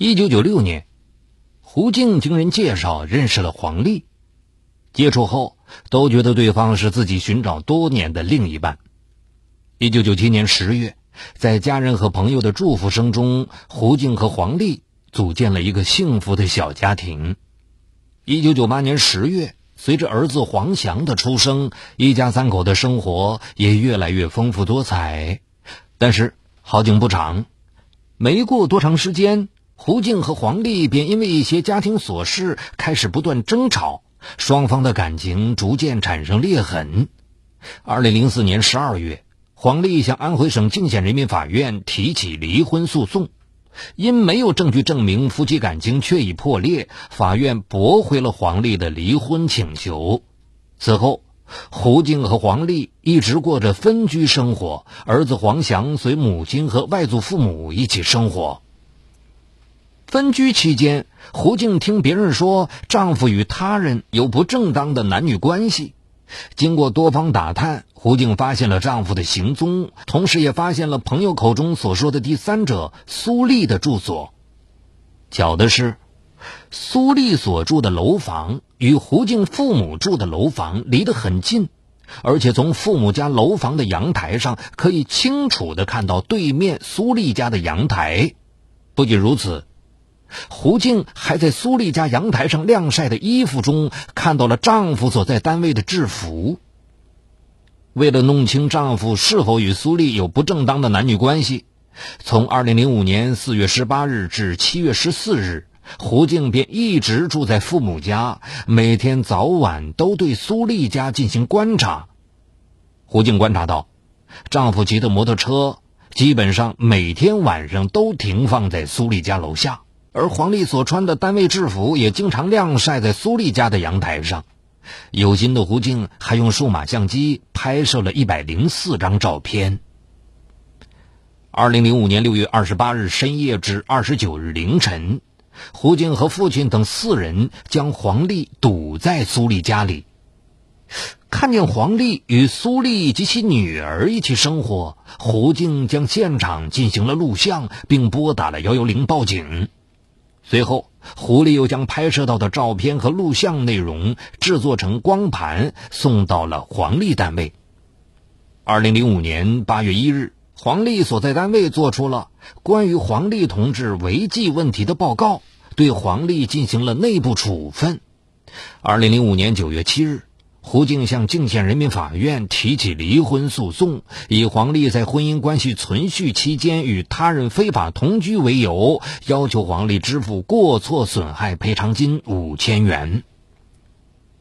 一九九六年，胡静经人介绍认识了黄丽，接触后都觉得对方是自己寻找多年的另一半。一九九七年十月，在家人和朋友的祝福声中，胡静和黄丽组建了一个幸福的小家庭。一九九八年十月，随着儿子黄翔的出生，一家三口的生活也越来越丰富多彩。但是好景不长，没过多长时间。胡静和黄丽便因为一些家庭琐事开始不断争吵，双方的感情逐渐产生裂痕。二零零四年十二月，黄丽向安徽省泾县人民法院提起离婚诉讼，因没有证据证明夫妻感情确已破裂，法院驳回了黄丽的离婚请求。此后，胡静和黄丽一直过着分居生活，儿子黄翔随母亲和外祖父母一起生活。分居期间，胡静听别人说丈夫与他人有不正当的男女关系。经过多方打探，胡静发现了丈夫的行踪，同时也发现了朋友口中所说的第三者苏丽的住所。巧的是，苏丽所住的楼房与胡静父母住的楼房离得很近，而且从父母家楼房的阳台上可以清楚地看到对面苏丽家的阳台。不仅如此。胡静还在苏丽家阳台上晾晒的衣服中看到了丈夫所在单位的制服。为了弄清丈夫是否与苏丽有不正当的男女关系，从2005年4月18日至7月14日，胡静便一直住在父母家，每天早晚都对苏丽家进行观察。胡静观察到，丈夫骑的摩托车基本上每天晚上都停放在苏丽家楼下。而黄丽所穿的单位制服也经常晾晒在苏丽家的阳台上。有心的胡静还用数码相机拍摄了一百零四张照片。二零零五年六月二十八日深夜至二十九日凌晨，胡静和父亲等四人将黄丽堵在苏丽家里。看见黄丽与苏丽及其女儿一起生活，胡静将现场进行了录像，并拨打了幺幺零报警。随后，狐狸又将拍摄到的照片和录像内容制作成光盘，送到了黄丽单位。二零零五年八月一日，黄丽所在单位做出了关于黄丽同志违纪问题的报告，对黄丽进行了内部处分。二零零五年九月七日。胡静向泾县人民法院提起离婚诉讼，以黄丽在婚姻关系存续期间与他人非法同居为由，要求黄丽支付过错损害赔偿金五千元。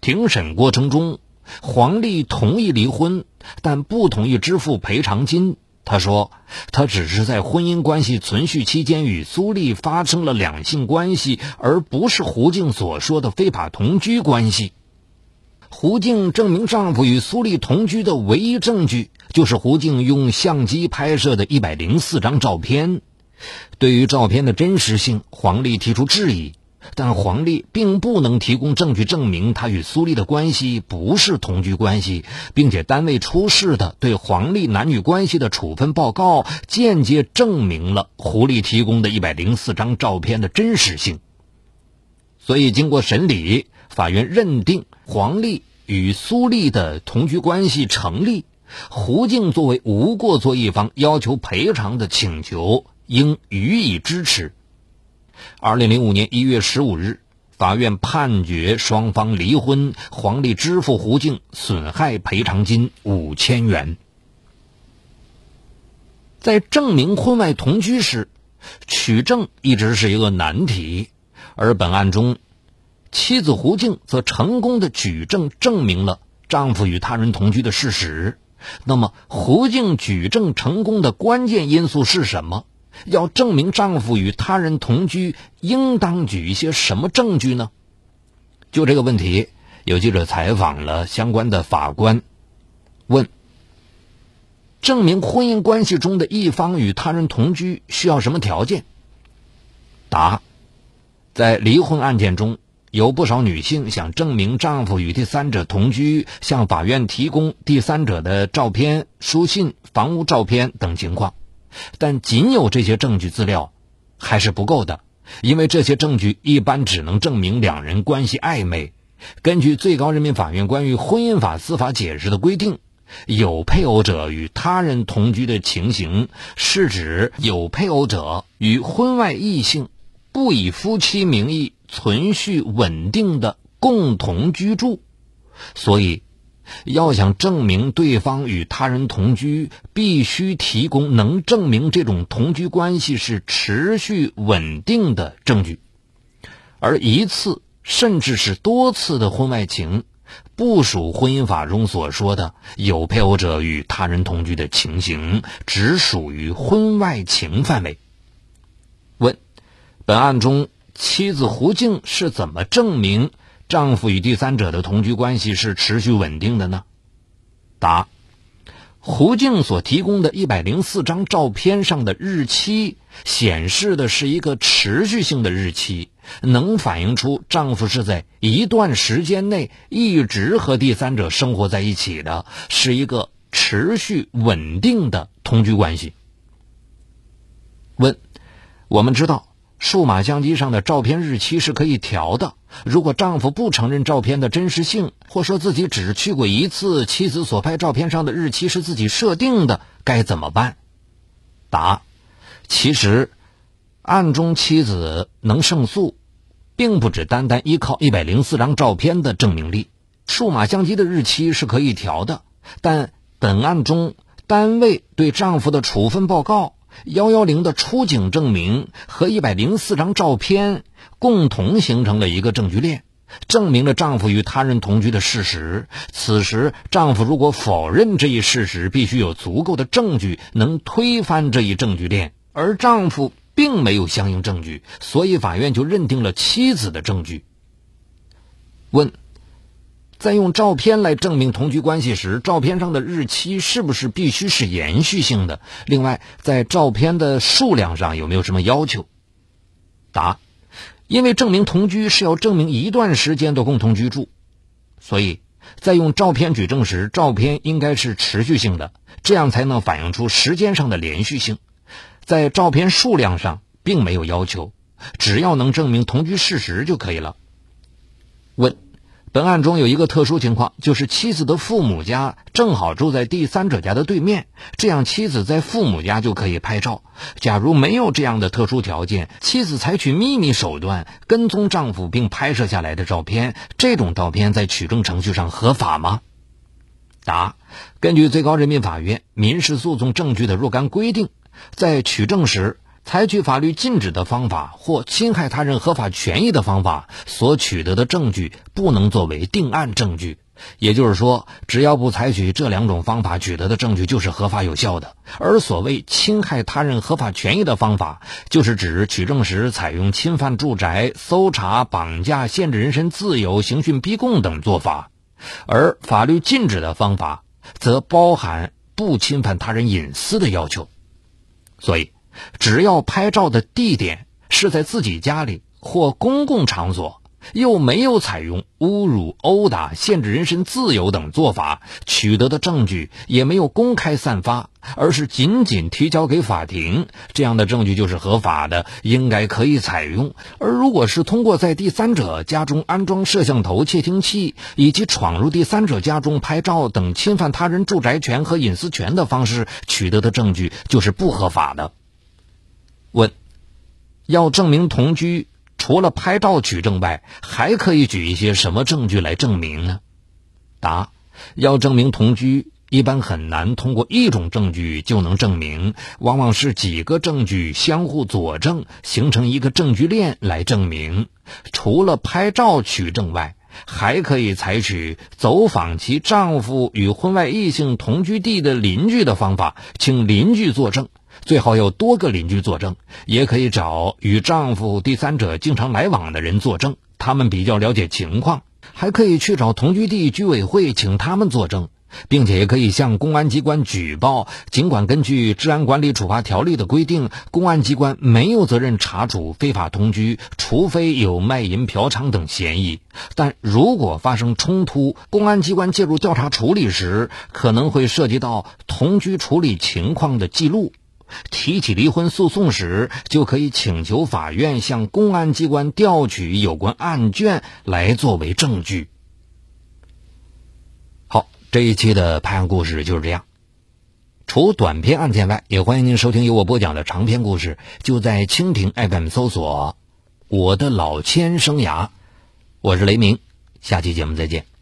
庭审过程中，黄丽同意离婚，但不同意支付赔偿金。他说：“他只是在婚姻关系存续期间与苏丽发生了两性关系，而不是胡静所说的非法同居关系。”胡静证明丈夫与苏丽同居的唯一证据，就是胡静用相机拍摄的一百零四张照片。对于照片的真实性，黄丽提出质疑，但黄丽并不能提供证据证明她与苏丽的关系不是同居关系，并且单位出示的对黄丽男女关系的处分报告，间接证明了胡丽提供的一百零四张照片的真实性。所以，经过审理。法院认定黄丽与苏丽的同居关系成立，胡静作为无过错一方要求赔偿的请求应予以支持。二零零五年一月十五日，法院判决双方离婚，黄丽支付胡静损害赔偿金五千元。在证明婚外同居时，取证一直是一个难题，而本案中。妻子胡静则成功的举证证明了丈夫与他人同居的事实。那么，胡静举证成功的关键因素是什么？要证明丈夫与他人同居，应当举一些什么证据呢？就这个问题，有记者采访了相关的法官，问：证明婚姻关系中的一方与他人同居需要什么条件？答：在离婚案件中。有不少女性想证明丈夫与第三者同居，向法院提供第三者的照片、书信、房屋照片等情况，但仅有这些证据资料还是不够的。因为这些证据一般只能证明两人关系暧昧。根据最高人民法院关于婚姻法司法解释的规定，有配偶者与他人同居的情形，是指有配偶者与婚外异性不以夫妻名义存续稳定的共同居住。所以，要想证明对方与他人同居，必须提供能证明这种同居关系是持续稳定的证据，而一次。甚至是多次的婚外情，不属婚姻法中所说的有配偶者与他人同居的情形，只属于婚外情范围。问：本案中妻子胡静是怎么证明丈夫与第三者的同居关系是持续稳定的呢？答：胡静所提供的一百零四张照片上的日期显示的是一个持续性的日期。能反映出丈夫是在一段时间内一直和第三者生活在一起的，是一个持续稳定的同居关系。问：我们知道数码相机上的照片日期是可以调的，如果丈夫不承认照片的真实性，或说自己只去过一次，妻子所拍照片上的日期是自己设定的，该怎么办？答：其实。案中妻子能胜诉，并不只单单依靠一百零四张照片的证明力。数码相机的日期是可以调的，但本案中单位对丈夫的处分报告、幺幺零的出警证明和一百零四张照片共同形成了一个证据链，证明了丈夫与他人同居的事实。此时，丈夫如果否认这一事实，必须有足够的证据能推翻这一证据链，而丈夫。并没有相应证据，所以法院就认定了妻子的证据。问：在用照片来证明同居关系时，照片上的日期是不是必须是延续性的？另外，在照片的数量上有没有什么要求？答：因为证明同居是要证明一段时间的共同居住，所以在用照片举证时，照片应该是持续性的，这样才能反映出时间上的连续性。在照片数量上并没有要求，只要能证明同居事实就可以了。问：本案中有一个特殊情况，就是妻子的父母家正好住在第三者家的对面，这样妻子在父母家就可以拍照。假如没有这样的特殊条件，妻子采取秘密手段跟踪丈夫并拍摄下来的照片，这种照片在取证程序上合法吗？答：根据最高人民法院民事诉讼证据的若干规定。在取证时，采取法律禁止的方法或侵害他人合法权益的方法所取得的证据，不能作为定案证据。也就是说，只要不采取这两种方法取得的证据，就是合法有效的。而所谓侵害他人合法权益的方法，就是指取证时采用侵犯住宅、搜查、绑架、限制人身自由、刑讯逼供等做法。而法律禁止的方法，则包含不侵犯他人隐私的要求。所以，只要拍照的地点是在自己家里或公共场所，又没有采用侮辱、殴打、限制人身自由等做法，取得的证据也没有公开散发，而是仅仅提交给法庭，这样的证据就是合法的，应该可以采用。而如果是通过在第三者家中安装摄像头、窃听器，以及闯入第三者家中拍照等侵犯他人住宅权和隐私权的方式取得的证据，就是不合法的。要证明同居？除了拍照取证外，还可以举一些什么证据来证明呢？答：要证明同居，一般很难通过一种证据就能证明，往往是几个证据相互佐证，形成一个证据链来证明。除了拍照取证外，还可以采取走访其丈夫与婚外异性同居地的邻居的方法，请邻居作证。最好有多个邻居作证，也可以找与丈夫第三者经常来往的人作证，他们比较了解情况。还可以去找同居地居委会，请他们作证，并且也可以向公安机关举报。尽管根据《治安管理处罚条例》的规定，公安机关没有责任查处非法同居，除非有卖淫、嫖娼等嫌疑。但如果发生冲突，公安机关介入调查处理时，可能会涉及到同居处理情况的记录。提起离婚诉讼时，就可以请求法院向公安机关调取有关案卷来作为证据。好，这一期的拍案故事就是这样。除短篇案件外，也欢迎您收听由我播讲的长篇故事。就在蜻蜓 FM 搜索“我的老千生涯”，我是雷鸣，下期节目再见。